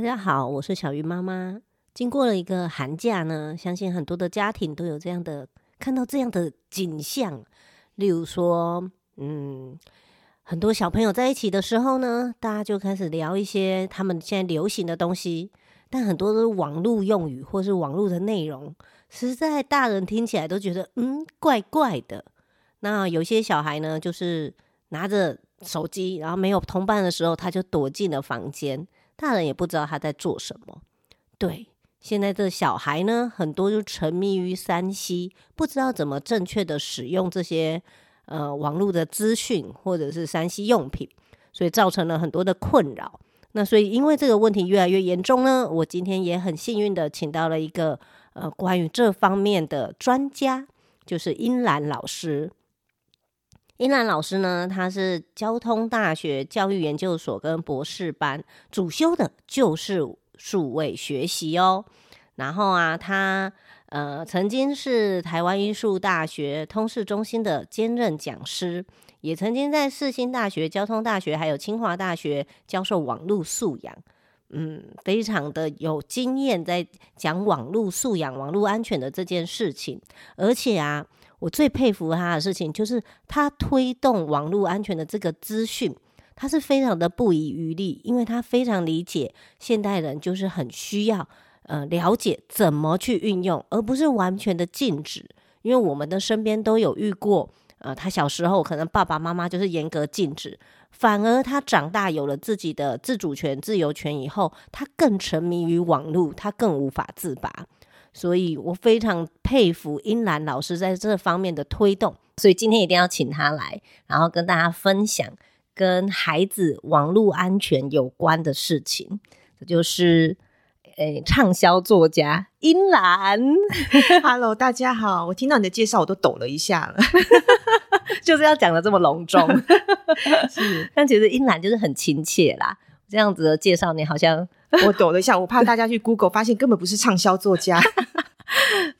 大家好，我是小鱼妈妈。经过了一个寒假呢，相信很多的家庭都有这样的看到这样的景象，例如说，嗯，很多小朋友在一起的时候呢，大家就开始聊一些他们现在流行的东西，但很多都是网络用语或是网络的内容，实在大人听起来都觉得嗯怪怪的。那有些小孩呢，就是拿着手机，然后没有同伴的时候，他就躲进了房间，大人也不知道他在做什么。对。现在的小孩呢，很多就沉迷于 3C，不知道怎么正确的使用这些呃网络的资讯或者是 3C 用品，所以造成了很多的困扰。那所以因为这个问题越来越严重呢，我今天也很幸运的请到了一个呃关于这方面的专家，就是英兰老师。英兰老师呢，他是交通大学教育研究所跟博士班，主修的就是。数位学习哦，然后啊，他呃曾经是台湾艺术大学通识中心的兼任讲师，也曾经在世新大学、交通大学还有清华大学教授网络素养，嗯，非常的有经验在讲网络素养、网络安全的这件事情。而且啊，我最佩服他的事情就是他推动网络安全的这个资讯。他是非常的不遗余力，因为他非常理解现代人就是很需要呃了解怎么去运用，而不是完全的禁止。因为我们的身边都有遇过，呃，他小时候可能爸爸妈妈就是严格禁止，反而他长大有了自己的自主权、自由权以后，他更沉迷于网络，他更无法自拔。所以我非常佩服英兰老师在这方面的推动，所以今天一定要请他来，然后跟大家分享。跟孩子网络安全有关的事情，这就是诶，畅销作家英兰。Hello，大家好，我听到你的介绍，我都抖了一下了，就是要讲的这么隆重。是，但其实英兰就是很亲切啦。这样子的介绍，你好像 我抖了一下，我怕大家去 Google 发现根本不是畅销作家。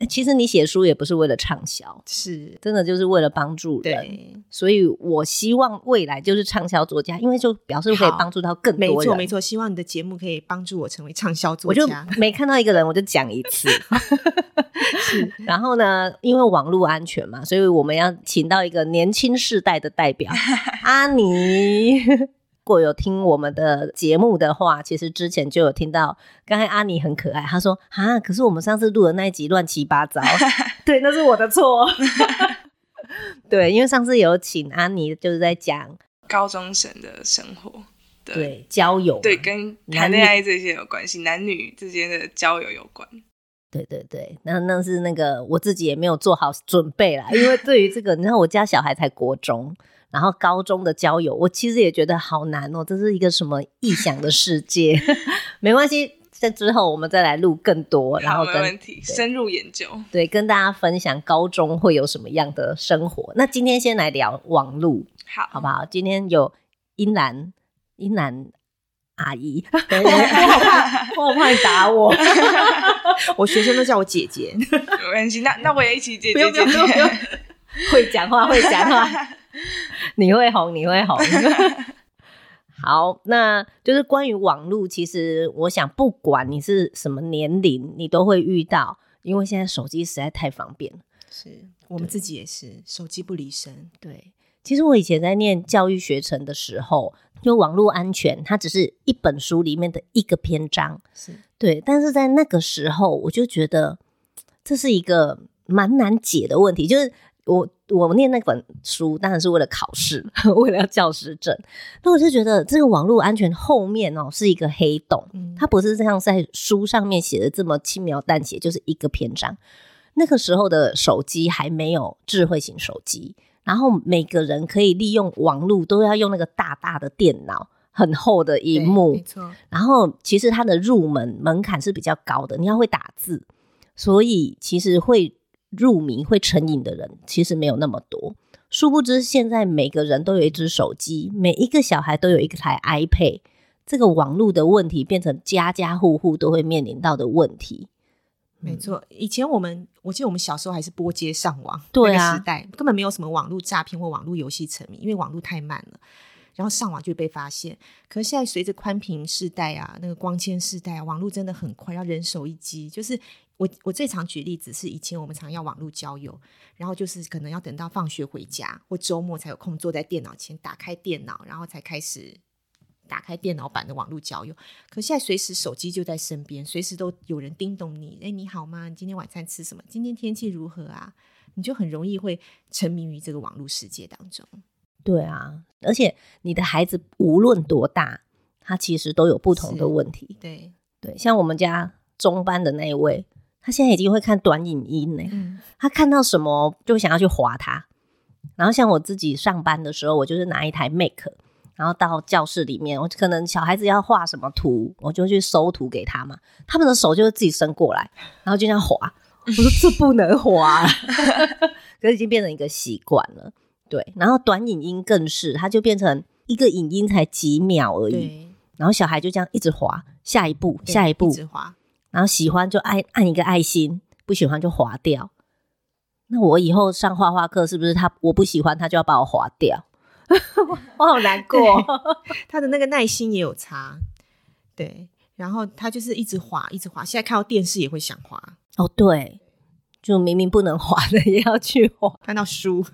其实你写书也不是为了畅销，是真的就是为了帮助人。对，所以我希望未来就是畅销作家，因为就表示可以帮助到更多人。没错没错，希望你的节目可以帮助我成为畅销作家。我就每看到一个人，我就讲一次。是，然后呢，因为网络安全嘛，所以我们要请到一个年轻世代的代表，阿妮。如果有听我们的节目的话，其实之前就有听到，刚才阿尼很可爱，他说啊，可是我们上次录的那一集乱七八糟，对，那是我的错，对，因为上次有请阿妮，就是在讲高中生的生活，对，对交友，对，跟谈恋爱这些有关系，男女之间的交友有关，对对对，那那是那个我自己也没有做好准备啦，因为对于这个，你知道我家小孩才国中。然后高中的交友，我其实也觉得好难哦，这是一个什么异想的世界？没关系，在之后我们再来录更多，然后跟没问题深入研究，对，跟大家分享高中会有什么样的生活。那今天先来聊网路，好，好不好？今天有英兰，英兰阿姨，我好怕，我好怕你打我，我学生都叫我姐姐，没关系，那那我也一起姐姐姐姐，会讲话，会讲话。你会红，你会红。好，那就是关于网络。其实我想，不管你是什么年龄，你都会遇到，因为现在手机实在太方便了。是我们自己也是，手机不离身。对，其实我以前在念教育学程的时候，就网络安全，它只是一本书里面的一个篇章。是对，但是在那个时候，我就觉得这是一个蛮难解的问题，就是。我我念那本书当然是为了考试，为了要教师证。那我就觉得这个网络安全后面哦是一个黑洞，嗯、它不是像在书上面写的这么轻描淡写，就是一个篇章。那个时候的手机还没有智慧型手机，然后每个人可以利用网络都要用那个大大的电脑，很厚的荧幕，没错。然后其实它的入门门槛是比较高的，你要会打字，所以其实会。入迷会成瘾的人其实没有那么多，殊不知现在每个人都有一只手机，每一个小孩都有一台 iPad，这个网络的问题变成家家户户都会面临到的问题。没错，以前我们我记得我们小时候还是拨接上网，对啊，那个时代根本没有什么网络诈骗或网络游戏沉迷，因为网络太慢了。然后上网就被发现。可是现在随着宽频世代啊，那个光纤世代啊，网络真的很快，要人手一机。就是我我最常举例子是以前我们常要网络交友，然后就是可能要等到放学回家或周末才有空坐在电脑前打开电脑，然后才开始。打开电脑版的网络交友，可现在随时手机就在身边，随时都有人叮咚你。哎，你好吗？你今天晚餐吃什么？今天天气如何啊？你就很容易会沉迷于这个网络世界当中。对啊，而且你的孩子无论多大，他其实都有不同的问题。对对，像我们家中班的那一位，他现在已经会看短影音呢。嗯，他看到什么就想要去划它。然后像我自己上班的时候，我就是拿一台 Mac。然后到教室里面，我可能小孩子要画什么图，我就去搜图给他嘛。他们的手就会自己伸过来，然后就这样划。我说这不能划，可是已经变成一个习惯了。对，然后短影音更是，它就变成一个影音才几秒而已。然后小孩就这样一直滑，下一步，下一步，一直滑。然后喜欢就按按一个爱心，不喜欢就划掉。那我以后上画画课是不是他我不喜欢他就要把我划掉？我好难过，他的那个耐心也有差，对，然后他就是一直滑，一直滑。现在看到电视也会想滑，哦，对，就明明不能滑的也要去滑，看到书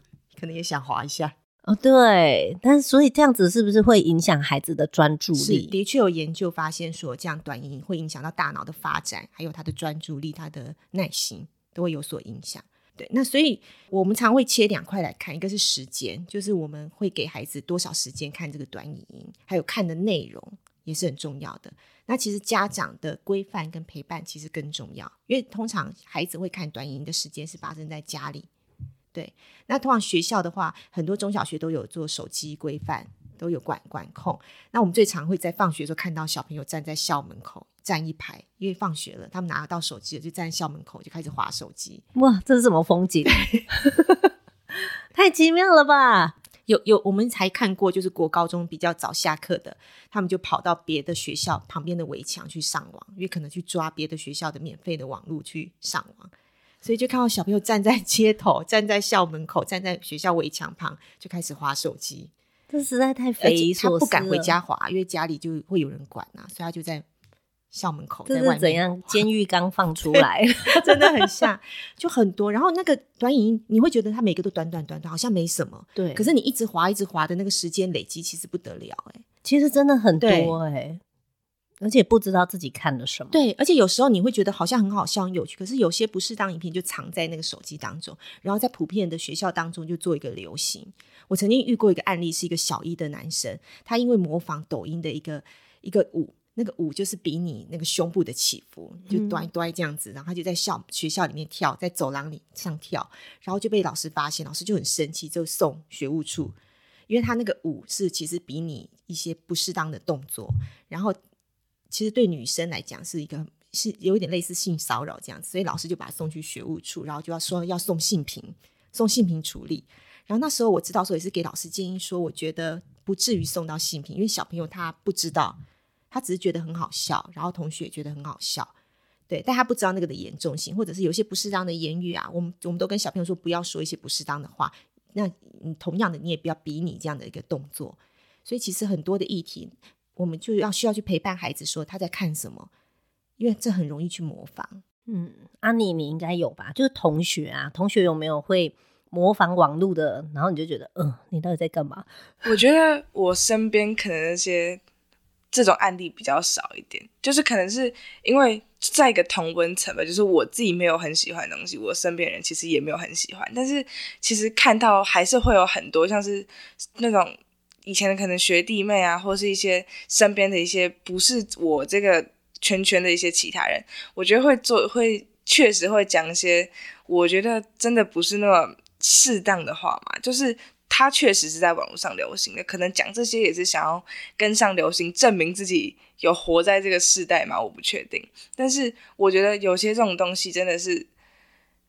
可能也想滑一下，哦，对，但是所以这样子是不是会影响孩子的专注力？的确有研究发现说，这样短影音会影响到大脑的发展，还有他的专注力、他的耐心都会有所影响。对，那所以我们常会切两块来看，一个是时间，就是我们会给孩子多少时间看这个短影音，还有看的内容也是很重要的。那其实家长的规范跟陪伴其实更重要，因为通常孩子会看短影音的时间是发生在家里。对，那通常学校的话，很多中小学都有做手机规范。都有管管控。那我们最常会在放学的时候看到小朋友站在校门口站一排，因为放学了，他们拿得到手机了，就站在校门口就开始划手机。哇，这是什么风景？太奇妙了吧！有有，我们才看过，就是国高中比较早下课的，他们就跑到别的学校旁边的围墙去上网，因为可能去抓别的学校的免费的网络去上网，所以就看到小朋友站在街头，站在校门口，站在学校围墙旁，就开始划手机。这实在太匪夷所思。他不敢回家滑，因为家里就会有人管呐、啊，所以他就在校门口。在外面怎样？监狱刚放出来，真的很像，就很多。然后那个短影音，你会觉得它每个都短短短短，好像没什么。对。可是你一直滑，一直滑的那个时间累积，其实不得了哎、欸。其实真的很多哎、欸。而且不知道自己看了什么，对，而且有时候你会觉得好像很好笑、很有趣，可是有些不适当影片就藏在那个手机当中，然后在普遍的学校当中就做一个流行。我曾经遇过一个案例，是一个小一的男生，他因为模仿抖音的一个一个舞，那个舞就是比你那个胸部的起伏，就端端这样子，然后他就在校学校里面跳，在走廊里上跳，然后就被老师发现，老师就很生气，就送学务处，因为他那个舞是其实比你一些不适当的动作，然后。其实对女生来讲是一个是有一点类似性骚扰这样子，所以老师就把他送去学务处，然后就要说要送性平，送性平处理。然后那时候我知道说也是给老师建议说，我觉得不至于送到性平，因为小朋友他不知道，他只是觉得很好笑，然后同学也觉得很好笑，对，但他不知道那个的严重性，或者是有些不适当的言语啊，我们我们都跟小朋友说不要说一些不适当的话。那你同样的你也不要比拟这样的一个动作。所以其实很多的议题。我们就要需要去陪伴孩子，说他在看什么，因为这很容易去模仿。嗯，安妮，你应该有吧？就是同学啊，同学有没有会模仿网络的？然后你就觉得，嗯、呃，你到底在干嘛？我觉得我身边可能那些这种案例比较少一点，就是可能是因为在一个同温层吧，就是我自己没有很喜欢的东西，我身边人其实也没有很喜欢，但是其实看到还是会有很多像是那种。以前可能学弟妹啊，或是一些身边的一些不是我这个圈圈的一些其他人，我觉得会做会确实会讲一些我觉得真的不是那么适当的话嘛。就是他确实是在网络上流行的，可能讲这些也是想要跟上流行，证明自己有活在这个世代嘛。我不确定，但是我觉得有些这种东西真的是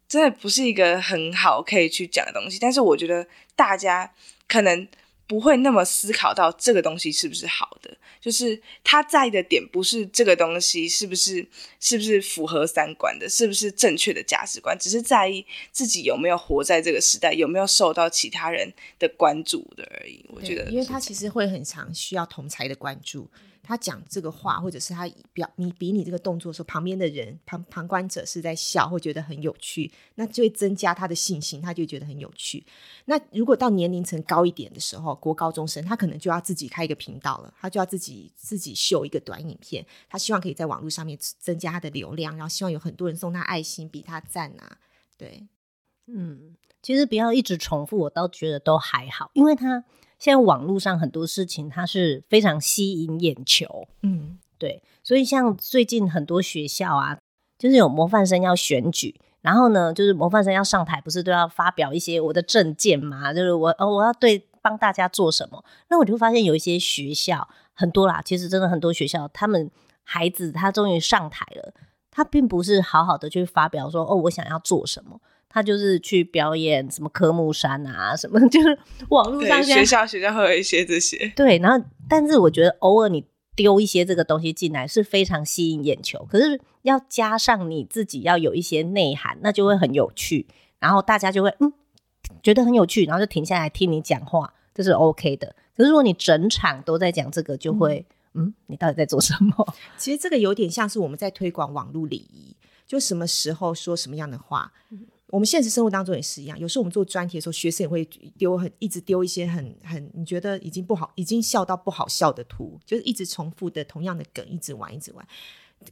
真的不是一个很好可以去讲的东西。但是我觉得大家可能。不会那么思考到这个东西是不是好的，就是他在意的点不是这个东西是不是是不是符合三观的，是不是正确的价值观，只是在意自己有没有活在这个时代，有没有受到其他人的关注的而已。我觉得，因为他其实会很常需要同才的关注。他讲这个话，或者是他表你比你这个动作的时候，旁边的人旁旁观者是在笑，会觉得很有趣，那就会增加他的信心，他就觉得很有趣。那如果到年龄层高一点的时候，国高中生，他可能就要自己开一个频道了，他就要自己自己秀一个短影片，他希望可以在网络上面增加他的流量，然后希望有很多人送他爱心，比他赞啊。对，嗯，其实不要一直重复，我倒觉得都还好，因为他。现在网络上很多事情，它是非常吸引眼球，嗯，对，所以像最近很多学校啊，就是有模范生要选举，然后呢，就是模范生要上台，不是都要发表一些我的政见嘛？就是我哦，我要对帮大家做什么？那我就发现有一些学校很多啦，其实真的很多学校，他们孩子他终于上台了，他并不是好好的去发表说哦，我想要做什么。他就是去表演什么科目三啊，什么 就是网络上学校学校会有一些这些对，然后但是我觉得偶尔你丢一些这个东西进来是非常吸引眼球，可是要加上你自己要有一些内涵，那就会很有趣，然后大家就会嗯觉得很有趣，然后就停下来听你讲话，这是 OK 的。可是如果你整场都在讲这个，就会嗯，嗯你到底在做什么？其实这个有点像是我们在推广网络礼仪，就什么时候说什么样的话。嗯我们现实生活当中也是一样，有时候我们做专题的时候，学生也会丢很一直丢一些很很你觉得已经不好，已经笑到不好笑的图，就是一直重复的同样的梗，一直玩一直玩。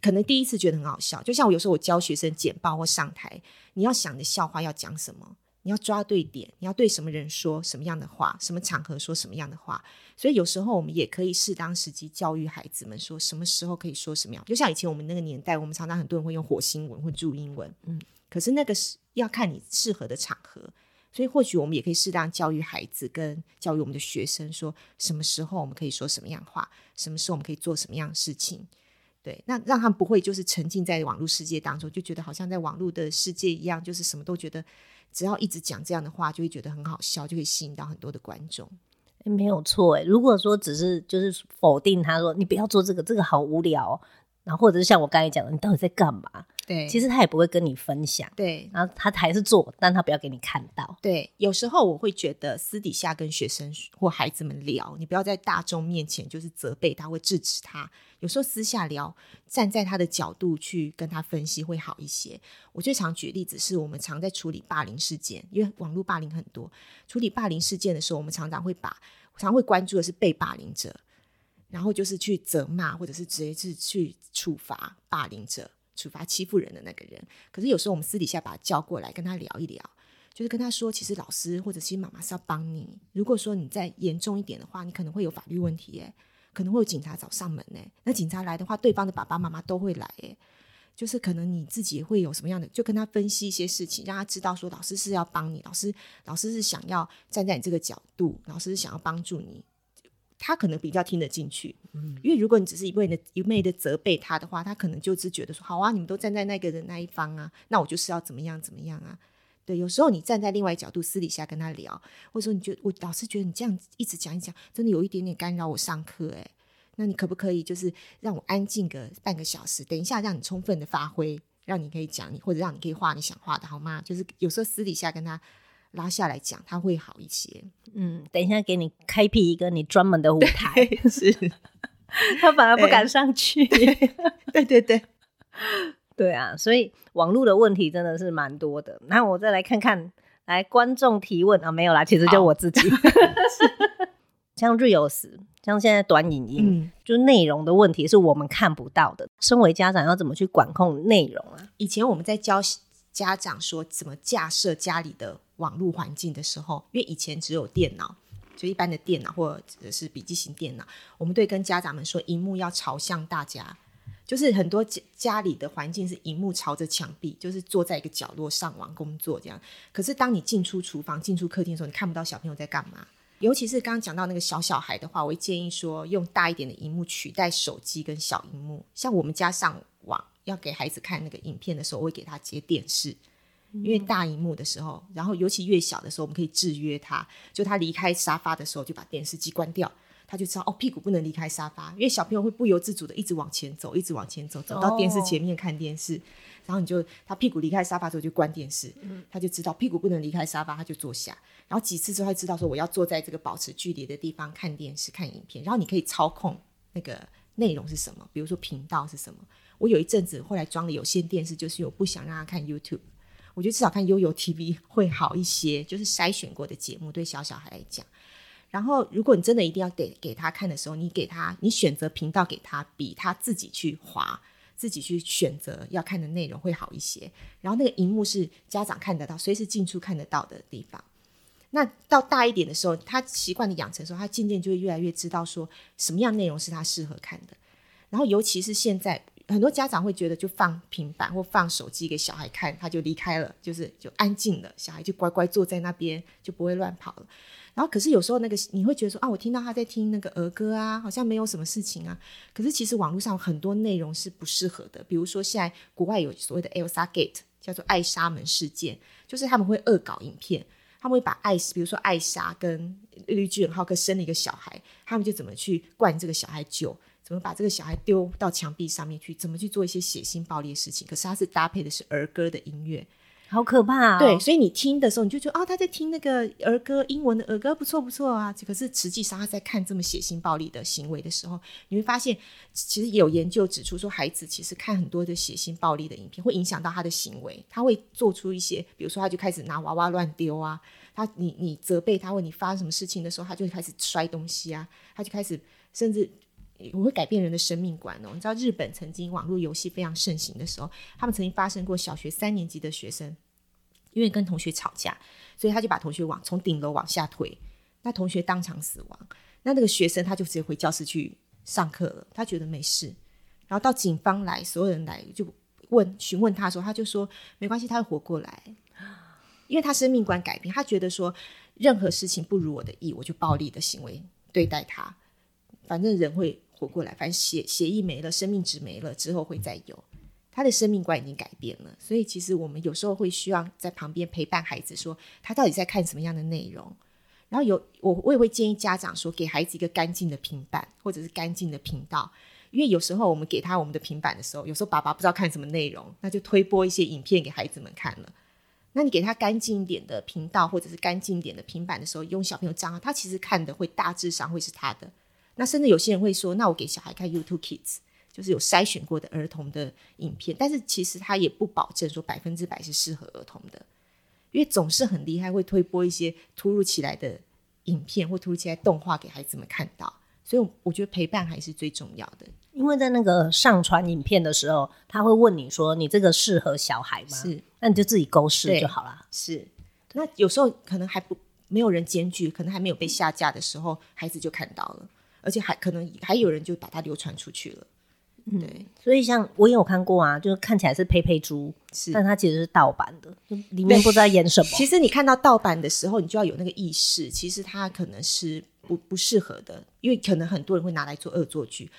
可能第一次觉得很好笑，就像我有时候我教学生简报或上台，你要想的笑话要讲什么，你要抓对点，你要对什么人说什么样的话，什么场合说什么样的话。所以有时候我们也可以适当时机教育孩子们，说什么时候可以说什么样。就像以前我们那个年代，我们常常很多人会用火星文或注音文，嗯。可是那个是要看你适合的场合，所以或许我们也可以适当教育孩子，跟教育我们的学生，说什么时候我们可以说什么样话，什么时候我们可以做什么样的事情。对，那让他不会就是沉浸在网络世界当中，就觉得好像在网络的世界一样，就是什么都觉得只要一直讲这样的话，就会觉得很好笑，就会吸引到很多的观众。诶，没有错诶，如果说只是就是否定他说你不要做这个，这个好无聊，然后或者是像我刚才讲的，你到底在干嘛？对，其实他也不会跟你分享。对，然后他还是做，但他不要给你看到。对，有时候我会觉得私底下跟学生或孩子们聊，你不要在大众面前就是责备他，会制止他。有时候私下聊，站在他的角度去跟他分析会好一些。我最常举例子是我们常在处理霸凌事件，因为网络霸凌很多。处理霸凌事件的时候，我们常常会把常会关注的是被霸凌者，然后就是去责骂或者是直接是去处罚霸凌者。处罚欺负人的那个人，可是有时候我们私底下把他叫过来跟他聊一聊，就是跟他说，其实老师或者其实妈妈是要帮你。如果说你再严重一点的话，你可能会有法律问题，诶，可能会有警察找上门，诶，那警察来的话，对方的爸爸妈妈都会来，诶，就是可能你自己会有什么样的，就跟他分析一些事情，让他知道说，老师是要帮你，老师老师是想要站在你这个角度，老师是想要帮助你。他可能比较听得进去，嗯，因为如果你只是一味的、一味的责备他的话，他可能就只觉得说，好啊，你们都站在那个人那一方啊，那我就是要怎么样怎么样啊。对，有时候你站在另外一角度，私底下跟他聊，或者说你觉得我老是觉得你这样一直讲一讲，真的有一点点干扰我上课，诶，那你可不可以就是让我安静个半个小时，等一下让你充分的发挥，让你可以讲你，或者让你可以画你想画的，好吗？就是有时候私底下跟他。拉下来讲，他会好一些。嗯，等一下给你开辟一个你专门的舞台，是 他反而不敢上去。对对对 对啊，所以网络的问题真的是蛮多的。那我再来看看，来观众提问啊，没有啦，其实就我自己。像 Reels，像现在短影音，嗯、就内容的问题是我们看不到的。身为家长要怎么去管控内容啊？以前我们在教家长说怎么架设家里的。网络环境的时候，因为以前只有电脑，就一般的电脑或者是笔记型电脑，我们对跟家长们说，荧幕要朝向大家，就是很多家家里的环境是荧幕朝着墙壁，就是坐在一个角落上网工作这样。可是当你进出厨房、进出客厅的时候，你看不到小朋友在干嘛。尤其是刚刚讲到那个小小孩的话，我会建议说，用大一点的荧幕取代手机跟小荧幕。像我们家上网要给孩子看那个影片的时候，我会给他接电视。因为大荧幕的时候，然后尤其越小的时候，我们可以制约他，就他离开沙发的时候，就把电视机关掉，他就知道哦，屁股不能离开沙发，因为小朋友会不由自主的一直往前走，一直往前走，走到电视前面看电视，哦、然后你就他屁股离开沙发之后就关电视，嗯、他就知道屁股不能离开沙发，他就坐下，然后几次之后他知道说我要坐在这个保持距离的地方看电视看影片，然后你可以操控那个内容是什么，比如说频道是什么。我有一阵子后来装了有线电视，就是我不想让他看 YouTube。我觉得至少看悠游 TV 会好一些，就是筛选过的节目，对小小孩来讲。然后，如果你真的一定要给给他看的时候，你给他，你选择频道给他，比他自己去划、自己去选择要看的内容会好一些。然后，那个荧幕是家长看得到、随时进出看得到的地方。那到大一点的时候，他习惯的养成时候，他渐渐就会越来越知道说什么样内容是他适合看的。然后，尤其是现在。很多家长会觉得，就放平板或放手机给小孩看，他就离开了，就是就安静了，小孩就乖乖坐在那边，就不会乱跑了。然后，可是有时候那个你会觉得说啊，我听到他在听那个儿歌啊，好像没有什么事情啊。可是其实网络上很多内容是不适合的，比如说现在国外有所谓的 Elsa Gate，叫做艾莎门事件，就是他们会恶搞影片，他们会把艾，比如说艾莎跟绿巨人浩克生了一个小孩，他们就怎么去灌这个小孩酒。怎么把这个小孩丢到墙壁上面去？怎么去做一些血腥暴力的事情？可是他是搭配的是儿歌的音乐，好可怕哦！对，所以你听的时候，你就觉得哦，他在听那个儿歌，英文的儿歌不错不错啊。可是实际上他在看这么血腥暴力的行为的时候，你会发现，其实有研究指出说，孩子其实看很多的血腥暴力的影片，会影响到他的行为。他会做出一些，比如说，他就开始拿娃娃乱丢啊。他你你责备他，问你发生什么事情的时候，他就开始摔东西啊。他就开始甚至。我会改变人的生命观哦。你知道日本曾经网络游戏非常盛行的时候，他们曾经发生过小学三年级的学生，因为跟同学吵架，所以他就把同学往从顶楼往下推，那同学当场死亡。那那个学生他就直接回教室去上课了，他觉得没事。然后到警方来，所有人来就问询问他说，他就说没关系，他会活过来，因为他生命观改变，他觉得说任何事情不如我的意，我就暴力的行为对待他，反正人会。活过来，反正血血液没了，生命值没了之后会再有。他的生命观已经改变了，所以其实我们有时候会需要在旁边陪伴孩子，说他到底在看什么样的内容。然后有我我也会建议家长说，给孩子一个干净的平板或者是干净的频道，因为有时候我们给他我们的平板的时候，有时候爸爸不知道看什么内容，那就推播一些影片给孩子们看了。那你给他干净一点的频道或者是干净一点的平板的时候，用小朋友账号，他其实看的会大致上会是他的。那甚至有些人会说，那我给小孩看 YouTube Kids，就是有筛选过的儿童的影片，但是其实他也不保证说百分之百是适合儿童的，因为总是很厉害会推播一些突如其来的影片或突如其来动画给孩子们看到，所以我觉得陪伴还是最重要的。因为在那个上传影片的时候，他会问你说：“你这个适合小孩吗？”是，那你就自己勾试就好了。是，那有时候可能还不没有人检举，可能还没有被下架的时候，孩子就看到了。而且还可能还有人就把它流传出去了，嗯、对，所以像我也有看过啊，就是看起来是佩佩猪，是，但它其实是盗版的，里面不知道演什么。其实你看到盗版的时候，你就要有那个意识，其实它可能是不不适合的，因为可能很多人会拿来做恶作剧。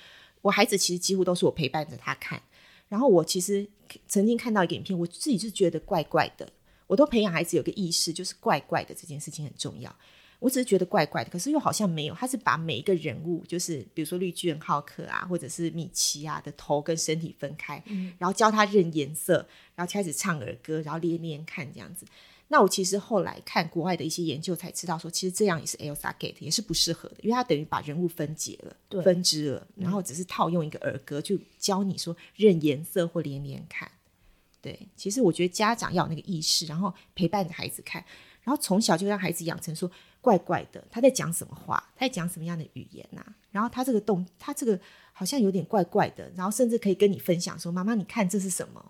我孩子其实几乎都是我陪伴着他看，然后我其实曾经看到一个影片，我自己是觉得怪怪的，我都培养孩子有个意识，就是怪怪的这件事情很重要。我只是觉得怪怪的，可是又好像没有。他是把每一个人物，就是比如说绿巨人浩克啊，或者是米奇啊的头跟身体分开，嗯、然后教他认颜色，然后开始唱儿歌，然后连连看这样子。那我其实后来看国外的一些研究才知道说，说其实这样也是 Elsa Gate，也是不适合的，因为他等于把人物分解了、对分支了，然后只是套用一个儿歌，就教你说认颜色或连连看。对，其实我觉得家长要有那个意识，然后陪伴着孩子看，然后从小就让孩子养成说。怪怪的，他在讲什么话？他在讲什么样的语言呐、啊？然后他这个动，他这个好像有点怪怪的。然后甚至可以跟你分享说：“妈妈，你看这是什么？”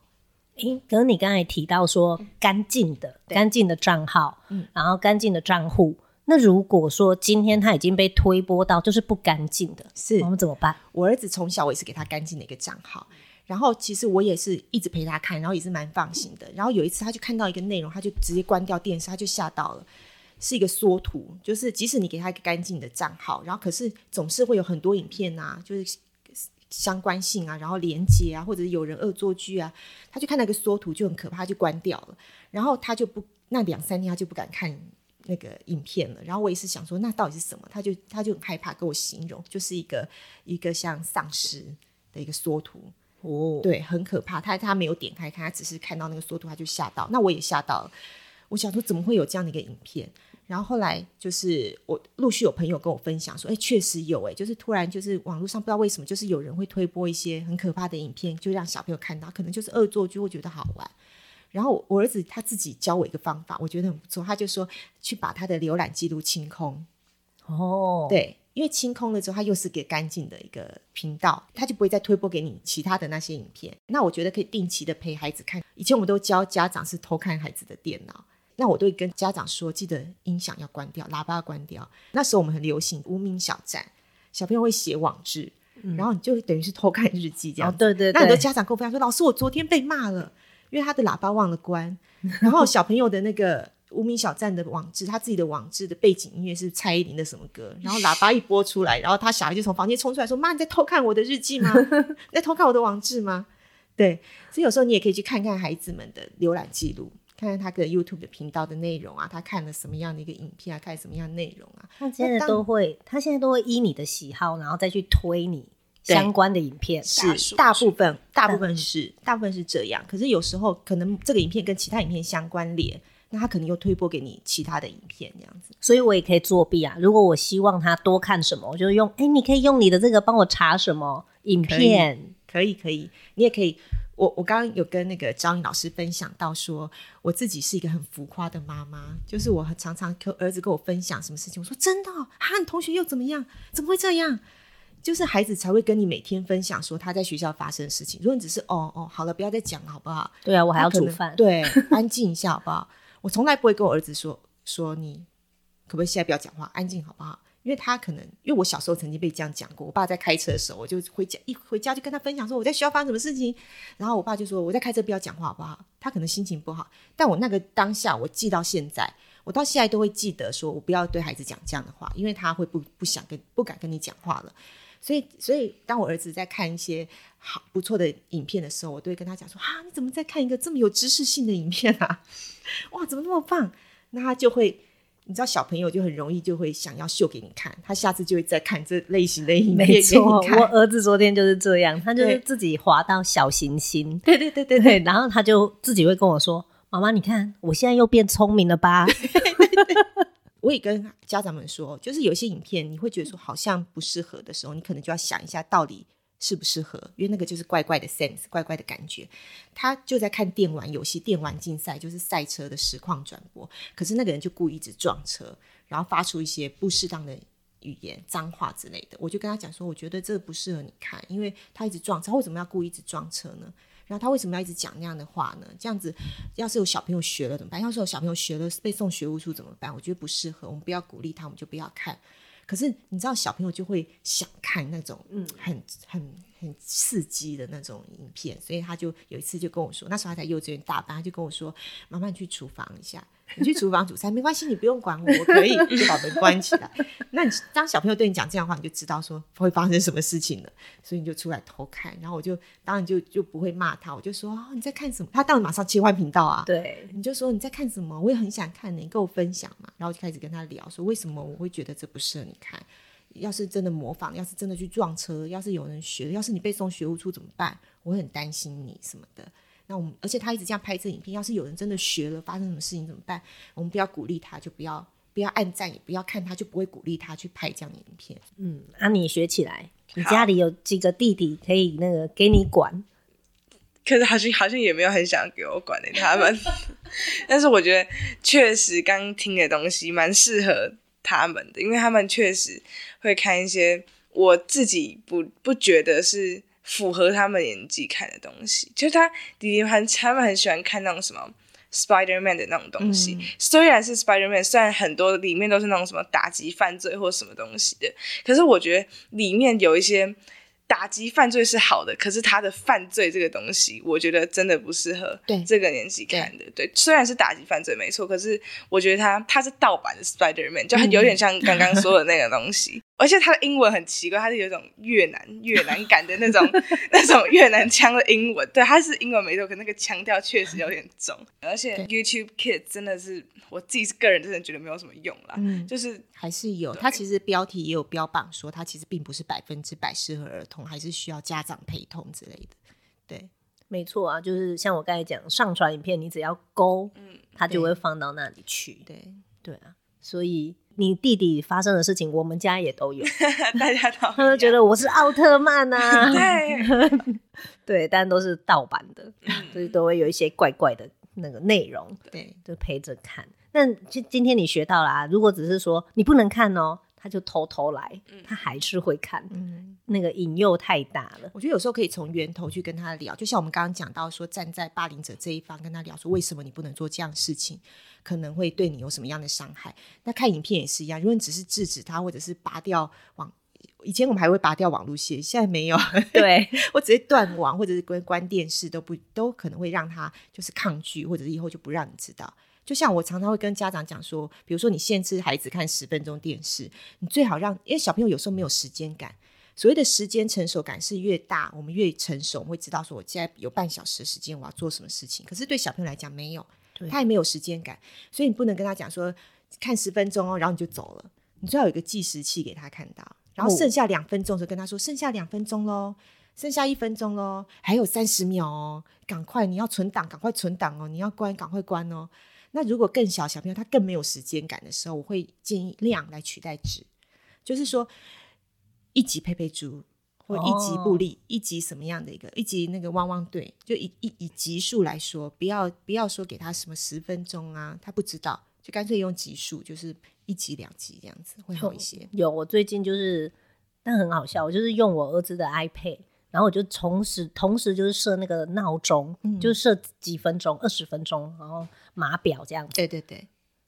诶，可是你刚才提到说干净的、干净的账号，嗯，然后干净的账户。那如果说今天他已经被推播到就是不干净的，是我们怎么办？我儿子从小我也是给他干净的一个账号，然后其实我也是一直陪他看，然后也是蛮放心的。然后有一次他就看到一个内容，他就直接关掉电视，他就吓到了。是一个缩图，就是即使你给他一个干净的账号，然后可是总是会有很多影片、啊，就是相关性啊，然后连接啊，或者是有人恶作剧啊，他就看那个缩图就很可怕，他就关掉了。然后他就不那两三天他就不敢看那个影片了。然后我也是想说，那到底是什么？他就他就很害怕，跟我形容就是一个一个像丧尸的一个缩图哦，对，很可怕。他他没有点开看，他只是看到那个缩图，他就吓到。那我也吓到了。我想说，怎么会有这样的一个影片？然后后来就是我陆续有朋友跟我分享说，哎，确实有哎，就是突然就是网络上不知道为什么，就是有人会推播一些很可怕的影片，就让小朋友看到，可能就是恶作剧，会觉得好玩。然后我儿子他自己教我一个方法，我觉得很不错，他就说去把他的浏览记录清空。哦，对，因为清空了之后，他又是给干净的一个频道，他就不会再推播给你其他的那些影片。那我觉得可以定期的陪孩子看。以前我们都教家长是偷看孩子的电脑。那我都会跟家长说，记得音响要关掉，喇叭要关掉。那时候我们很流行无名小站，小朋友会写网志，嗯、然后你就等于是偷看日记这样。哦，对对对。那很多家长跟我分享说，老师，我昨天被骂了，因为他的喇叭忘了关。然后小朋友的那个无名小站的网志，他自己的网志的背景音乐是蔡依林的什么歌？然后喇叭一播出来，然后他小孩就从房间冲出来说：“妈，你在偷看我的日记吗？你 在偷看我的网志吗？”对，所以有时候你也可以去看看孩子们的浏览记录。看看他的 YouTube 的频道的内容啊，他看了什么样的一个影片啊，看什么样的内容啊，他现在都会，他现在都会依你的喜好，然后再去推你相关的影片。是大部分，大部分是大部分是这样。可是有时候可能这个影片跟其他影片相关联，那他可能又推播给你其他的影片这样子。所以我也可以作弊啊。如果我希望他多看什么，我就用，哎，你可以用你的这个帮我查什么影片，可以，可以，你也可以。我我刚刚有跟那个张颖老师分享到说，我自己是一个很浮夸的妈妈，就是我常常跟儿子跟我分享什么事情，我说真的啊，你同学又怎么样？怎么会这样？就是孩子才会跟你每天分享说他在学校发生的事情。如果你只是哦哦好了，不要再讲了，好不好？对啊，我还要煮饭，对，安静一下好不好？我从来不会跟我儿子说说你可不可以现在不要讲话，安静好不好？因为他可能，因为我小时候曾经被这样讲过。我爸在开车的时候，我就回家，一回家就跟他分享说我在学校发生什么事情。然后我爸就说我在开车，不要讲话好不好？他可能心情不好，但我那个当下我记到现在，我到现在都会记得，说我不要对孩子讲这样的话，因为他会不不想跟不敢跟你讲话了。所以，所以当我儿子在看一些好不错的影片的时候，我都会跟他讲说啊，你怎么在看一个这么有知识性的影片啊？哇，怎么那么棒？那他就会。你知道小朋友就很容易就会想要秀给你看，他下次就会再看这类型的影片。没错，我 儿子昨天就是这样，他就是自己滑到小行星，对对对对对，然后他就自己会跟我说：“妈妈，你看我现在又变聪明了吧？”我也跟家长们说，就是有些影片你会觉得说好像不适合的时候，你可能就要想一下到底。适不适合？因为那个就是怪怪的 sense，怪怪的感觉。他就在看电玩游戏、电玩竞赛，就是赛车的实况转播。可是那个人就故意一直撞车，然后发出一些不适当的语言、脏话之类的。我就跟他讲说，我觉得这个不适合你看，因为他一直撞车，为什么要故意一直撞车呢？然后他为什么要一直讲那样的话呢？这样子，要是有小朋友学了怎么办？要是有小朋友学了被送学务处怎么办？我觉得不适合，我们不要鼓励他，我们就不要看。可是你知道，小朋友就会想看那种嗯很很很刺激的那种影片，所以他就有一次就跟我说，那时候他在幼稚园大班，他就跟我说：“妈妈，你去厨房一下。”你去厨房煮菜没关系，你不用管我，我可以 就把门关起来。那你当小朋友对你讲这样的话，你就知道说会发生什么事情了，所以你就出来偷看。然后我就当然就就不会骂他，我就说哦，你在看什么？他当然马上切换频道啊。对，你就说你在看什么？我也很想看你，你跟我分享嘛。然后就开始跟他聊说为什么我会觉得这不适合你看。要是真的模仿，要是真的去撞车，要是有人学，要是你被送学务处怎么办？我会很担心你什么的。那我们，而且他一直这样拍这影片，要是有人真的学了，发生什么事情怎么办？我们不要鼓励他，就不要不要按赞，也不要看他，就不会鼓励他去拍这样的影片。嗯，啊，你学起来，你家里有几个弟弟可以那个给你管？可是好像好像也没有很想给我管的他们，但是我觉得确实刚听的东西蛮适合他们的，因为他们确实会看一些我自己不不觉得是。符合他们年纪看的东西，就是他弟弟很他们很喜欢看那种什么 Spider Man 的那种东西。嗯、虽然是 Spider Man，虽然很多里面都是那种什么打击犯罪或什么东西的，可是我觉得里面有一些打击犯罪是好的，可是他的犯罪这个东西，我觉得真的不适合这个年纪看的。对，对，虽然是打击犯罪没错，可是我觉得他他是盗版的 Spider Man，就很有点像刚刚说的那个东西。而且他的英文很奇怪，他是有一种越南越南感的那种 那种越南腔的英文。对，他是英文没错，可那个腔调确实有点重。而且 YouTube Kids 真的是我自己是个人真的觉得没有什么用啦，嗯，就是还是有。他其实标题也有标榜说，他其实并不是百分之百适合儿童，还是需要家长陪同之类的。对，没错啊，就是像我刚才讲，上传影片你只要勾，嗯，他就会放到那里去。对，对啊，所以。你弟弟发生的事情，我们家也都有，大家都他们觉得我是奥特曼啊，对，对，但都是盗版的，所以都会有一些怪怪的那个内容，对，就陪着看。那今今天你学到啦啊，如果只是说你不能看哦。他就偷偷来，他还是会看，嗯，那个引诱太大了。我觉得有时候可以从源头去跟他聊，就像我们刚刚讲到说，站在霸凌者这一方跟他聊说，为什么你不能做这样的事情，可能会对你有什么样的伤害。那看影片也是一样，如果你只是制止他，或者是拔掉网，以前我们还会拔掉网路线，现在没有，对 我直接断网，或者是关关电视都不都可能会让他就是抗拒，或者是以后就不让你知道。就像我常常会跟家长讲说，比如说你限制孩子看十分钟电视，你最好让，因为小朋友有时候没有时间感。所谓的时间成熟感是越大，我们越成熟，我们会知道说我现在有半小时的时间，我要做什么事情。可是对小朋友来讲没有，他也没有时间感，所以你不能跟他讲说看十分钟哦，然后你就走了。你最好有一个计时器给他看到，然后剩下两分钟就跟他说，剩下两分钟喽，剩下一分钟喽，还有三十秒哦，赶快你要存档，赶快存档哦，你要关，赶快关哦。那如果更小小朋友他更没有时间感的时候，我会建议量来取代质，就是说一集佩佩猪或一级布利，一级什么样的一个一级那个汪汪队，就以以以集数来说，不要不要说给他什么十分钟啊，他不知道，就干脆用级数，就是一级两级这样子会好一些。有，我最近就是，但很好笑，我就是用我儿子的 iPad。然后我就同时同时就是设那个闹钟，嗯、就设几分钟，二十分钟，然后码表这样子。对对对。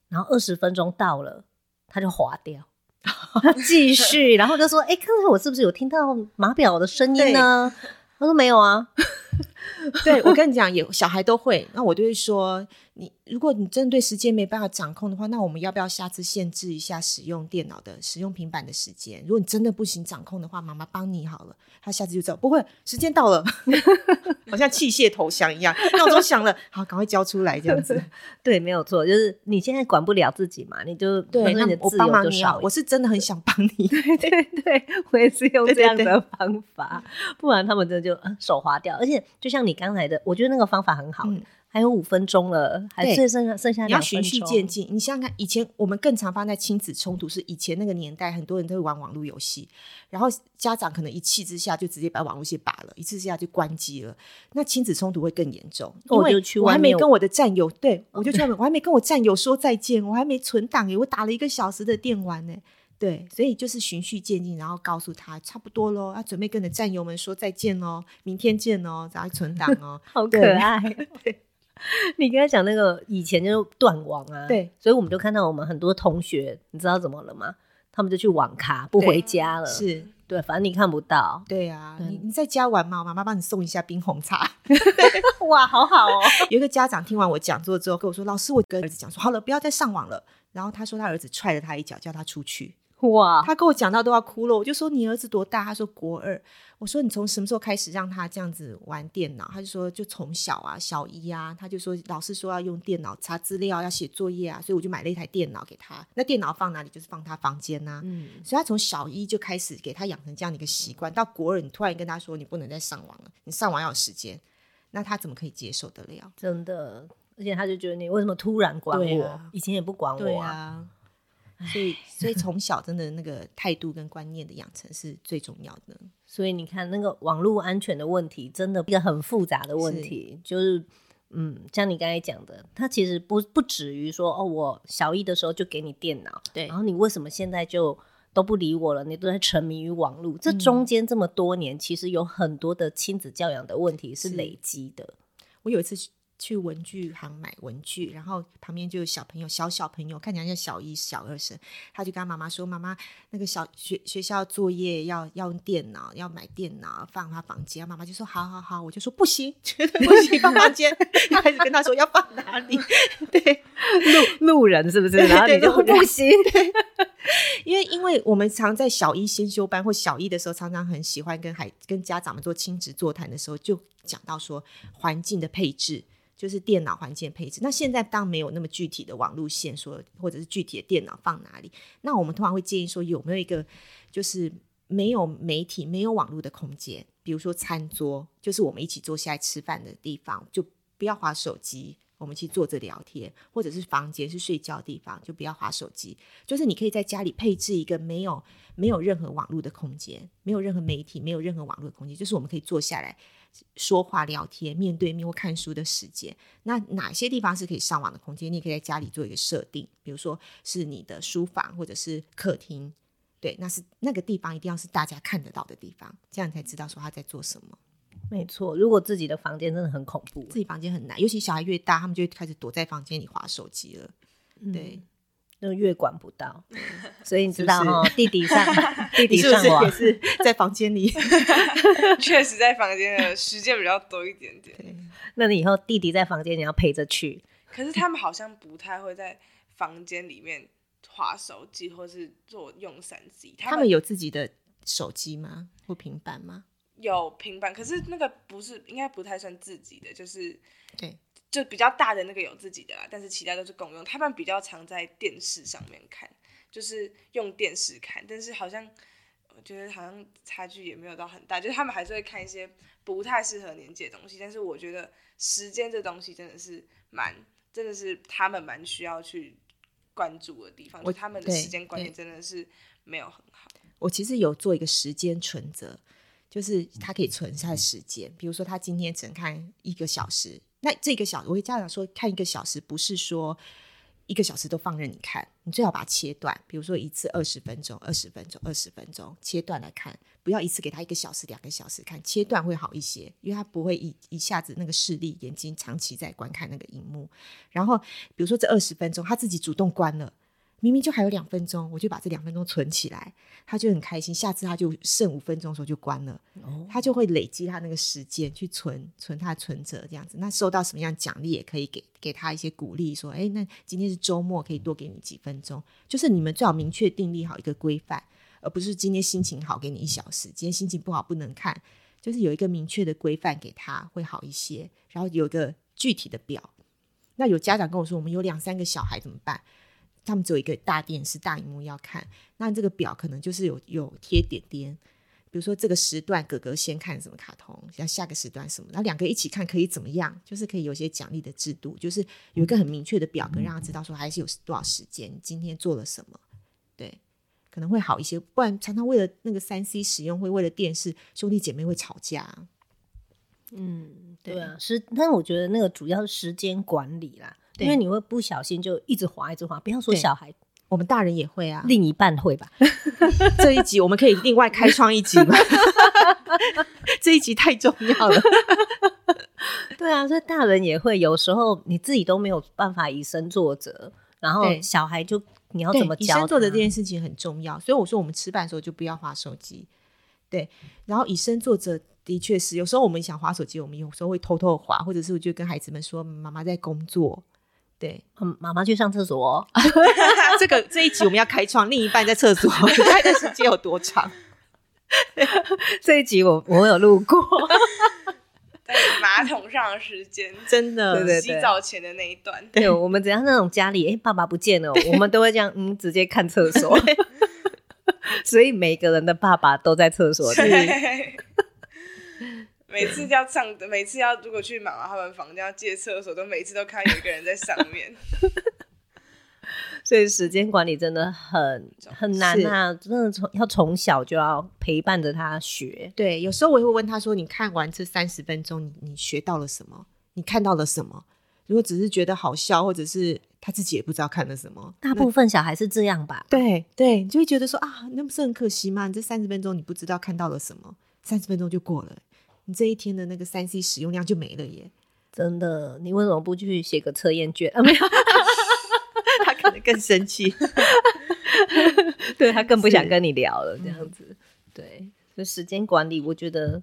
然后二十分钟到了，他就划掉，继续，然后就说：“哎，刚才我是不是有听到码表的声音呢？”他说：“没有啊。”对，我跟你讲，有小孩都会。那我就会说。你如果你针对时间没办法掌控的话，那我们要不要下次限制一下使用电脑的、使用平板的时间？如果你真的不行掌控的话，妈妈帮你好了，他下次就走。不会，时间到了，好像器械投降一样，闹钟响了，好，赶快交出来这样子。对，没有错，就是你现在管不了自己嘛，你就对，那我帮忙你好，我是真的很想帮你。对对对，我也是用这样的方法，对对对，不然他们真的就手滑掉。而且就像你刚才的，我觉得那个方法很好。嗯还有五分钟了，还剩剩下剩下两分钟。你要循序渐进。你想想看，以前我们更常发生在亲子冲突，是以前那个年代，很多人都会玩网络游戏，然后家长可能一气之下就直接把网络线拔了，一气之下就关机了。那亲子冲突会更严重，因为我还没跟我的战友，对，我就去外面，我还没跟我战友说再见，我还没存档耶，我打了一个小时的电玩呢。对，所以就是循序渐进，然后告诉他差不多喽，要准备跟你的战友们说再见喽，明天见哦，然后存档哦，好可爱。对。你刚才讲那个以前就是断网啊，对，所以我们就看到我们很多同学，你知道怎么了吗？他们就去网咖不回家了，是对，反正你看不到。对啊，对你你在家玩嘛，妈妈帮你送一下冰红茶。哇，好好哦。有一个家长听完我讲座之后跟我说：“老师，我跟儿子讲说好了，不要再上网了。”然后他说他儿子踹了他一脚，叫他出去。哇！他跟我讲到都要哭了，我就说，你儿子多大？他说国二。我说你从什么时候开始让他这样子玩电脑？他就说就从小啊，小一啊，他就说老师说要用电脑查资料，要写作业啊，所以我就买了一台电脑给他。那电脑放哪里？就是放他房间呐、啊。嗯，所以他从小一就开始给他养成这样的一个习惯。到国二，你突然跟他说你不能再上网了，你上网要有时间，那他怎么可以接受得了？真的，而且他就觉得你为什么突然管我？啊、以前也不管我啊。所以，所以从小真的那个态度跟观念的养成是最重要的。所以你看，那个网络安全的问题，真的一个很复杂的问题。是就是，嗯，像你刚才讲的，它其实不不止于说，哦，我小一的时候就给你电脑，对，然后你为什么现在就都不理我了？你都在沉迷于网络，这中间这么多年，嗯、其实有很多的亲子教养的问题是累积的。我有一次。去文具行买文具，然后旁边就有小朋友，小小朋友看起来像小一、小二生，他就跟他妈妈说：“妈妈，那个小学学校作业要要用电脑，要买电脑放他房间。”妈妈就说：“好好好。”我就说：“不行，绝对不行，放房间。”他还是跟他说要放哪里？对，路路人是不是？然后你就不行。因为因为我们常在小一先修班或小一的时候，常常很喜欢跟孩跟家长们做亲子座谈的时候，就讲到说环境的配置，就是电脑环境的配置。那现在当然没有那么具体的网路线说，或者是具体的电脑放哪里。那我们通常会建议说，有没有一个就是没有媒体、没有网络的空间，比如说餐桌，就是我们一起坐下来吃饭的地方，就不要滑手机。我们去坐着聊天，或者是房间是睡觉的地方，就不要划手机。就是你可以在家里配置一个没有没有任何网络的空间，没有任何媒体，没有任何网络的空间，就是我们可以坐下来说话聊天，面对面或看书的时间。那哪些地方是可以上网的空间？你也可以在家里做一个设定，比如说是你的书房或者是客厅，对，那是那个地方一定要是大家看得到的地方，这样才知道说他在做什么。没错，如果自己的房间真的很恐怖，自己房间很难，尤其小孩越大，他们就开始躲在房间里划手机了。嗯、对，那越管不到，所以你知道哈，弟弟上 弟弟上网也是在房间里，确实在房间的时间比较多一点点。那你以后弟弟在房间，你要陪着去。可是他们好像不太会在房间里面划手机，或是做用三 C。他们有自己的手机吗？或平板吗？有平板，可是那个不是，应该不太算自己的，就是对，就比较大的那个有自己的啦，但是其他都是共用。他们比较常在电视上面看，就是用电视看，但是好像我觉得好像差距也没有到很大，就是他们还是会看一些不太适合年纪的东西。但是我觉得时间这东西真的是蛮，真的是他们蛮需要去关注的地方。就他们的时间观念真的是没有很好。我其实有做一个时间存折。就是他可以存下时间，比如说他今天只能看一个小时，那这个小时我会家长说看一个小时，不是说一个小时都放任你看，你最好把它切断，比如说一次二十分钟、二十分钟、二十分钟，切断来看，不要一次给他一个小时、两个小时看，切断会好一些，因为他不会一一下子那个视力眼睛长期在观看那个荧幕，然后比如说这二十分钟他自己主动关了。明明就还有两分钟，我就把这两分钟存起来，他就很开心。下次他就剩五分钟的时候就关了，哦、他就会累积他那个时间去存存他的存折这样子。那收到什么样奖励也可以给给他一些鼓励，说：“哎，那今天是周末，可以多给你几分钟。”就是你们最好明确定立好一个规范，而不是今天心情好给你一小时，今天心情不好不能看。就是有一个明确的规范给他会好一些，然后有一个具体的表。那有家长跟我说，我们有两三个小孩怎么办？他们只有一个大电视、大荧幕要看，那这个表可能就是有有贴点点，比如说这个时段哥哥先看什么卡通，像下个时段什么，然后两个一起看可以怎么样？就是可以有些奖励的制度，就是有一个很明确的表格，让他知道说还是有多少时间，今天做了什么，对，可能会好一些。不然常常为了那个三 C 使用，会为了电视，兄弟姐妹会吵架。嗯，对啊，是，但我觉得那个主要是时间管理啦。因为你会不小心就一直滑一直滑，不要说小孩，我们大人也会啊，另一半会吧？这一集我们可以另外开创一集吗？这一集太重要了。对啊，所以大人也会有时候你自己都没有办法以身作则，然后小孩就你要怎么教？以身作则这件事情很重要，所以我说我们吃饭的时候就不要滑手机。对，然后以身作则的确是有时候我们想滑手机，我们有时候会偷偷滑，或者是我就跟孩子们说妈妈在工作。对，嗯，妈妈去上厕所哦。这个这一集我们要开创，另一半在厕所待的时间有多长？这一集我我有录过，在马桶上的时间，真的，对对对，洗澡前的那一段。对，我们只要那种家里，哎，爸爸不见了，我们都会这样，嗯，直接看厕所。所以每个人的爸爸都在厕所里。每次要上，每次要如果去妈妈他们房间要借厕所，都每次都看有一个人在上面。所以时间管理真的很很难啊！真的从要从小就要陪伴着他学。对，有时候我也会问他说：“你看完这三十分钟，你你学到了什么？你看到了什么？”如果只是觉得好笑，或者是他自己也不知道看了什么，大部分小孩是这样吧？对对，你就会觉得说啊，那不是很可惜吗？你这三十分钟你不知道看到了什么，三十分钟就过了。你这一天的那个三 C 使用量就没了耶！真的，你为什么不去写个测验卷？啊，没有，他可能更生气，对他更不想跟你聊了。这样子，对，所以时间管理，我觉得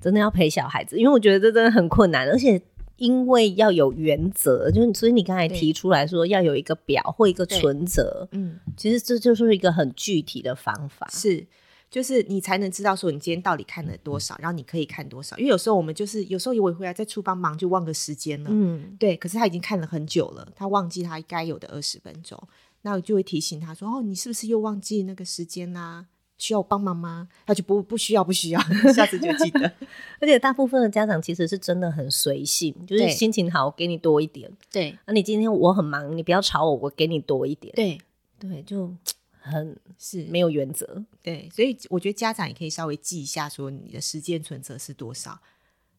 真的要陪小孩子，因为我觉得这真的很困难，而且因为要有原则，就是所以你刚才提出来说要有一个表或一个存折，嗯，其实这就是一个很具体的方法，是，就是你才能知道说你今天到底看了多少，然后你可以看多少。因为有时候我们就是有时候我回来在厨房忙就忘个时间了，嗯，对。可是他已经看了很久了，他忘记他该有的二十分钟，那我就会提醒他说：“哦，你是不是又忘记那个时间啦？”需要我帮忙吗？他就不不需要，不需要，下次就记得。而且大部分的家长其实是真的很随性，就是心情好，我给你多一点。对，那、啊、你今天我很忙，你不要吵我，我给你多一点。对对，就很是没有原则。对，所以我觉得家长也可以稍微记一下，说你的时间存折是多少。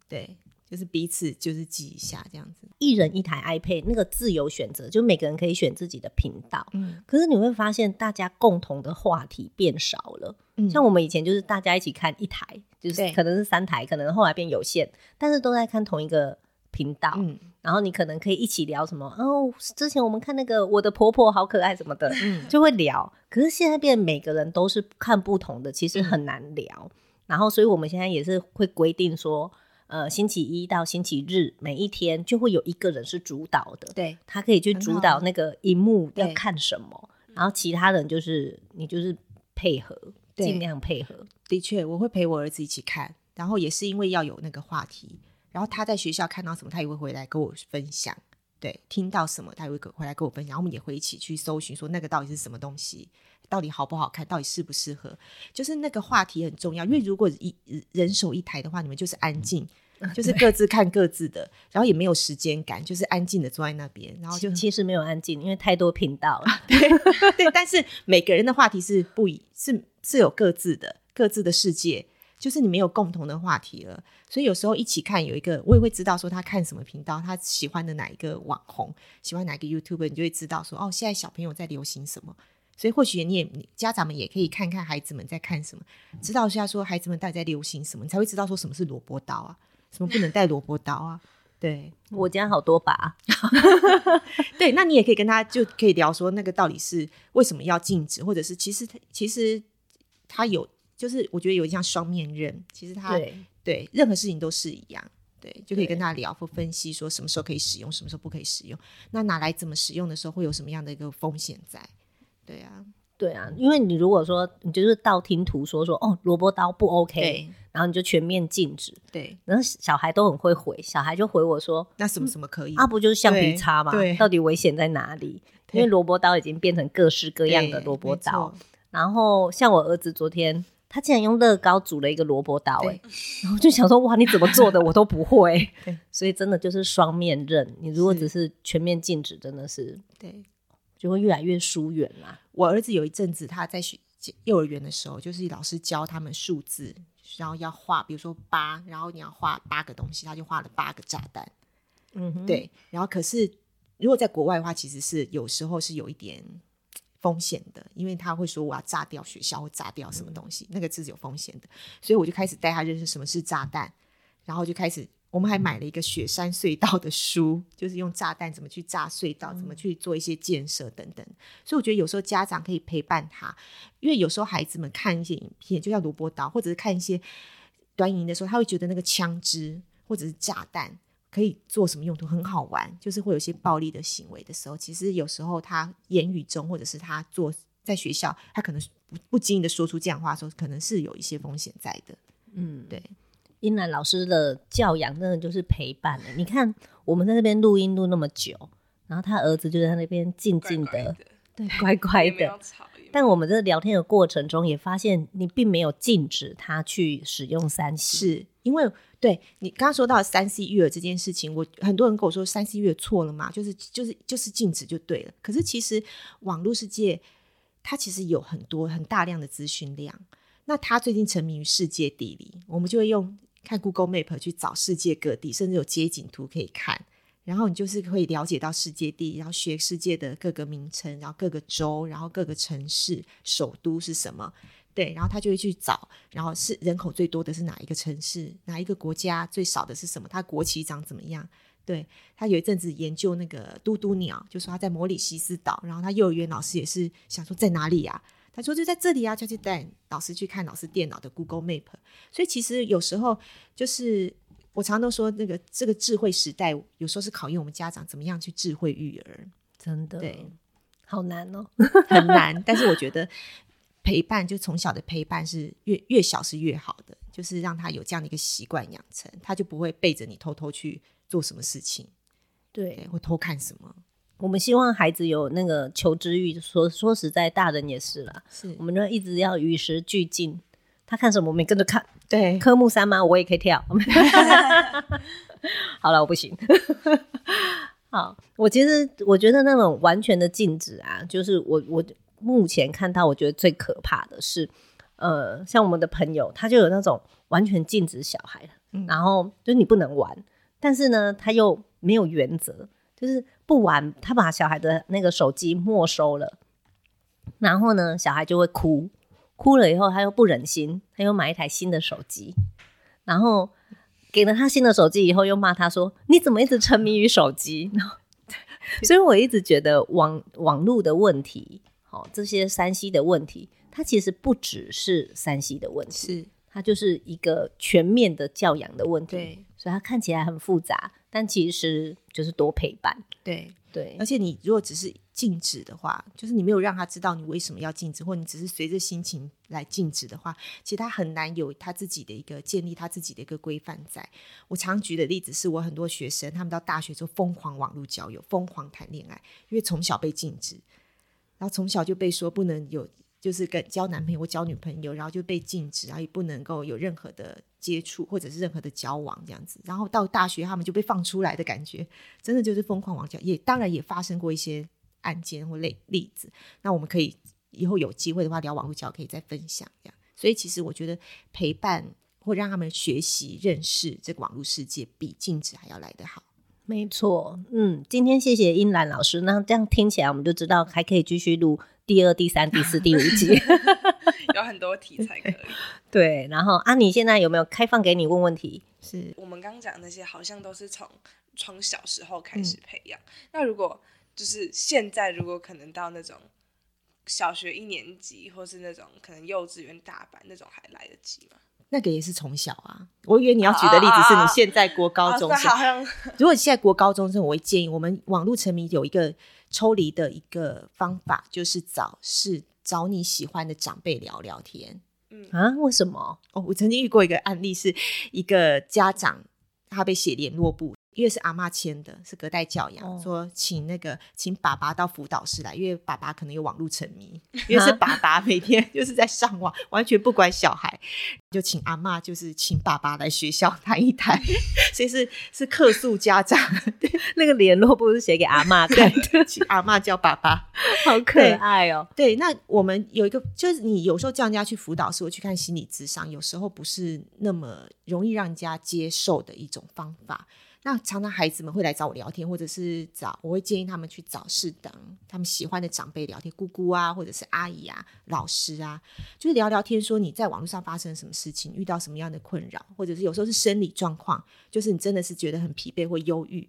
对。就是彼此就是记一下这样子，一人一台 iPad，那个自由选择，就每个人可以选自己的频道。嗯，可是你会发现，大家共同的话题变少了。嗯，像我们以前就是大家一起看一台，就是可能是三台，可能后来变有限，但是都在看同一个频道。嗯，然后你可能可以一起聊什么哦，之前我们看那个我的婆婆好可爱什么的，嗯，就会聊。可是现在变每个人都是看不同的，其实很难聊。嗯，然后，所以我们现在也是会规定说。呃，星期一到星期日每一天就会有一个人是主导的，对，他可以去主导那个荧幕要看什么，然后其他人就是你就是配合，尽量配合。的确，我会陪我儿子一起看，然后也是因为要有那个话题，然后他在学校看到什么，他也会回来跟我分享，对，听到什么他也会回来跟我分享，然后我们也会一起去搜寻，说那个到底是什么东西。到底好不好看？到底适不适合？就是那个话题很重要，因为如果一人手一台的话，你们就是安静，嗯、就是各自看各自的，然后也没有时间感，就是安静的坐在那边，然后就其实没有安静，因为太多频道了。对 对，但是每个人的话题是不一，是是有各自的各自的世界，就是你没有共同的话题了。所以有时候一起看，有一个我也会知道说他看什么频道，他喜欢的哪一个网红，喜欢哪个 YouTuber，你就会知道说哦，现在小朋友在流行什么。所以或许你也家长们也可以看看孩子们在看什么，知道一下说孩子们到底在流行什么，你才会知道说什么是萝卜刀啊，什么不能带萝卜刀啊。对，我家好多把。对，那你也可以跟他就可以聊说那个到底是为什么要禁止，或者是其实他其实他有就是我觉得有一项双面刃，其实它对，对任何事情都是一样，对，就可以跟他聊或分析说什么时候可以使用，什么时候不可以使用，那拿来怎么使用的时候会有什么样的一个风险在。对啊，对啊，因为你如果说你就是道听途说说哦萝卜刀不 OK，然后你就全面禁止，对，然后小孩都很会回，小孩就回我说那什么什么可以？啊不就是橡皮擦吗？对，到底危险在哪里？因为萝卜刀已经变成各式各样的萝卜刀，然后像我儿子昨天他竟然用乐高组了一个萝卜刀，哎，然后就想说哇你怎么做的我都不会，所以真的就是双面刃，你如果只是全面禁止，真的是对。就会越来越疏远啦。我儿子有一阵子他在学幼儿园的时候，就是老师教他们数字，然后要画，比如说八，然后你要画八个东西，他就画了八个炸弹。嗯哼，对。然后可是如果在国外的话，其实是有时候是有一点风险的，因为他会说我要炸掉学校，会炸掉什么东西，嗯、那个是有风险的。所以我就开始带他认识什么是炸弹，然后就开始。我们还买了一个雪山隧道的书，就是用炸弹怎么去炸隧道，怎么去做一些建设等等。所以我觉得有时候家长可以陪伴他，因为有时候孩子们看一些影片，就像萝卜刀，或者是看一些短影的时候，他会觉得那个枪支或者是炸弹可以做什么用途，很好玩。就是会有一些暴力的行为的时候，其实有时候他言语中，或者是他做在学校，他可能不不经意的说出这样的话的时候，可能是有一些风险在的。嗯，对。英兰老师的教养真的就是陪伴。你看，我们在那边录音录那么久，然后他儿子就在那边静静的，对，乖乖的。但我们在聊天的过程中，也发现你并没有禁止他去使用三 C，是因为对你刚刚说到三 C 育儿这件事情，我很多人跟我说三 C 育儿错了嘛，就是就是就是禁止就对了。可是其实网络世界它其实有很多很大量的资讯量。那他最近沉迷于世界地理，我们就会用。看 Google Map 去找世界各地，甚至有街景图可以看，然后你就是会了解到世界地，然后学世界的各个名称，然后各个州，然后各个城市首都是什么？对，然后他就会去找，然后是人口最多的是哪一个城市，哪一个国家最少的是什么？它国旗长怎么样？对，他有一阵子研究那个嘟嘟鸟，就说他在摩里西斯岛，然后他幼儿园老师也是想说在哪里呀？他说就在这里啊，就去带老师去看老师电脑的 Google Map。所以其实有时候就是我常常都说，那个这个智慧时代，有时候是考验我们家长怎么样去智慧育儿，真的，对，好难哦，很难。但是我觉得陪伴，就从小的陪伴是越越小是越好的，就是让他有这样的一个习惯养成，他就不会背着你偷偷去做什么事情，对，对，或偷看什么。我们希望孩子有那个求知欲，说说实在，大人也是啦，是我们就一直要与时俱进。他看什么，我们跟着看。对，科目三吗？我也可以跳。好了，我不行。好，我其实我觉得那种完全的禁止啊，就是我我目前看到，我觉得最可怕的是，呃，像我们的朋友，他就有那种完全禁止小孩，嗯、然后就是你不能玩，但是呢，他又没有原则，就是不玩，他把小孩的那个手机没收了，然后呢，小孩就会哭。哭了以后，他又不忍心，他又买一台新的手机，然后给了他新的手机以后，又骂他说：“你怎么一直沉迷于手机？” 所以我一直觉得网网络的问题，好、哦、这些山西的问题，它其实不只是山西的问题，是它就是一个全面的教养的问题。对，所以它看起来很复杂，但其实就是多陪伴。对对，而且你如果只是。禁止的话，就是你没有让他知道你为什么要禁止，或你只是随着心情来禁止的话，其实他很难有他自己的一个建立他自己的一个规范在。我常举的例子是我很多学生，他们到大学就疯狂网络交友，疯狂谈恋爱，因为从小被禁止，然后从小就被说不能有。就是跟交男朋友或交女朋友，然后就被禁止，然后也不能够有任何的接触或者是任何的交往这样子。然后到大学，他们就被放出来的感觉，真的就是疯狂网交。也当然也发生过一些案件或例例子。那我们可以以后有机会的话聊网络交，可以再分享这样。所以其实我觉得陪伴或让他们学习认识这个网络世界，比禁止还要来得好。没错，嗯，今天谢谢英兰老师。那这样听起来，我们就知道还可以继续录。第二、第三、第四、第五集 有很多题材可以。对，然后啊，你现在有没有开放给你问问题？是我们刚刚讲的那些，好像都是从从小时候开始培养。嗯、那如果就是现在，如果可能到那种小学一年级，或是那种可能幼稚园大班那种，还来得及吗？那个也是从小啊。我以为你要举的例子是你现在国高中生。如果现在国高中生，我会建议我们网络沉迷有一个。抽离的一个方法就是找是找你喜欢的长辈聊聊天。嗯啊，为什么？哦，我曾经遇过一个案例，是一个家长他被写联络簿。因为是阿妈签的，是隔代教养，哦、说请那个请爸爸到辅导室来，因为爸爸可能有网络沉迷，因为是爸爸每天就是在上网，完全不管小孩，就请阿妈就是请爸爸来学校谈一谈，所以是是客诉家长，那个联络簿是写给阿妈看的，请阿妈叫爸爸，好可爱哦。对，那我们有一个，就是你有时候叫人家去辅导室，我去看心理咨商，有时候不是那么容易让人家接受的一种方法。那常常孩子们会来找我聊天，或者是找我会建议他们去找适当他们喜欢的长辈聊天，姑姑啊，或者是阿姨啊、老师啊，就是聊聊天，说你在网络上发生什么事情，遇到什么样的困扰，或者是有时候是生理状况，就是你真的是觉得很疲惫或忧郁。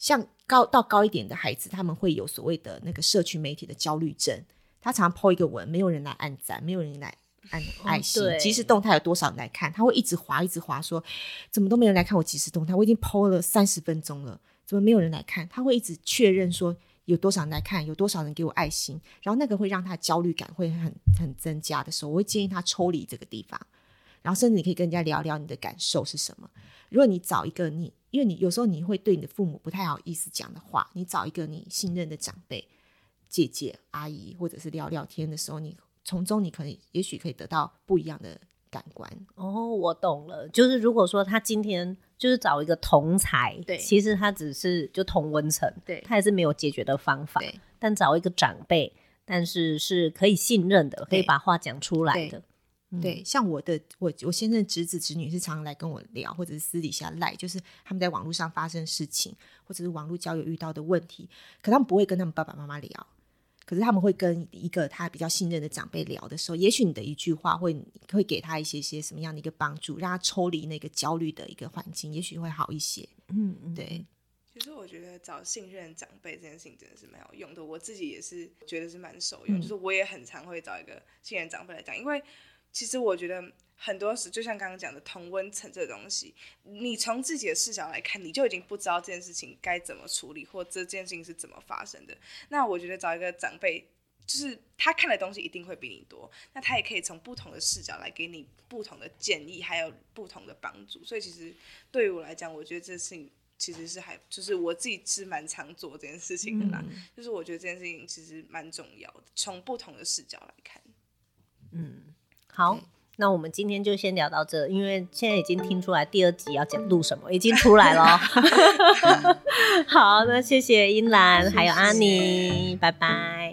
像高到高一点的孩子，他们会有所谓的那个社群媒体的焦虑症，他常常 po 一个文，没有人来按赞，没有人来。按爱心，即时动态有多少人来看？他会一直滑，一直滑，说怎么都没人来看我即时动态？我已经 po 了三十分钟了，怎么没有人来看？他会一直确认说有多少人来看，有多少人给我爱心，然后那个会让他焦虑感会很很增加的时候，我会建议他抽离这个地方，然后甚至你可以跟人家聊聊你的感受是什么。如果你找一个你，因为你有时候你会对你的父母不太好意思讲的话，你找一个你信任的长辈、姐姐、阿姨，或者是聊聊天的时候，你。从中你可能也许可以得到不一样的感官哦，我懂了。就是如果说他今天就是找一个同才，对，其实他只是就同温层，对，他也是没有解决的方法。对，但找一个长辈，但是是可以信任的，可以把话讲出来的。对，像我的我我先生侄子侄女是常常来跟我聊，或者是私底下赖，就是他们在网络上发生事情，或者是网络交友遇到的问题，可他们不会跟他们爸爸妈妈聊。可是他们会跟一个他比较信任的长辈聊的时候，也许你的一句话会会给他一些些什么样的一个帮助，让他抽离那个焦虑的一个环境，也许会好一些。嗯嗯，对。其实我觉得找信任长辈这件事情真的是蛮有用的，我自己也是觉得是蛮受用。嗯、就是我也很常会找一个信任长辈来讲，因为其实我觉得很多时，就像刚刚讲的同温层这东西，你从自己的视角来看，你就已经不知道这件事情该怎么处理，或这件事情是怎么发生的。那我觉得找一个长辈。就是他看的东西一定会比你多，那他也可以从不同的视角来给你不同的建议，还有不同的帮助。所以其实对于我来讲，我觉得这事情其实是还就是我自己是蛮常做这件事情的啦。嗯、就是我觉得这件事情其实蛮重要的，从不同的视角来看。嗯，好。那我们今天就先聊到这，因为现在已经听出来第二集要讲录什么，已经出来了。好，那谢谢英兰，还有阿妮，拜拜。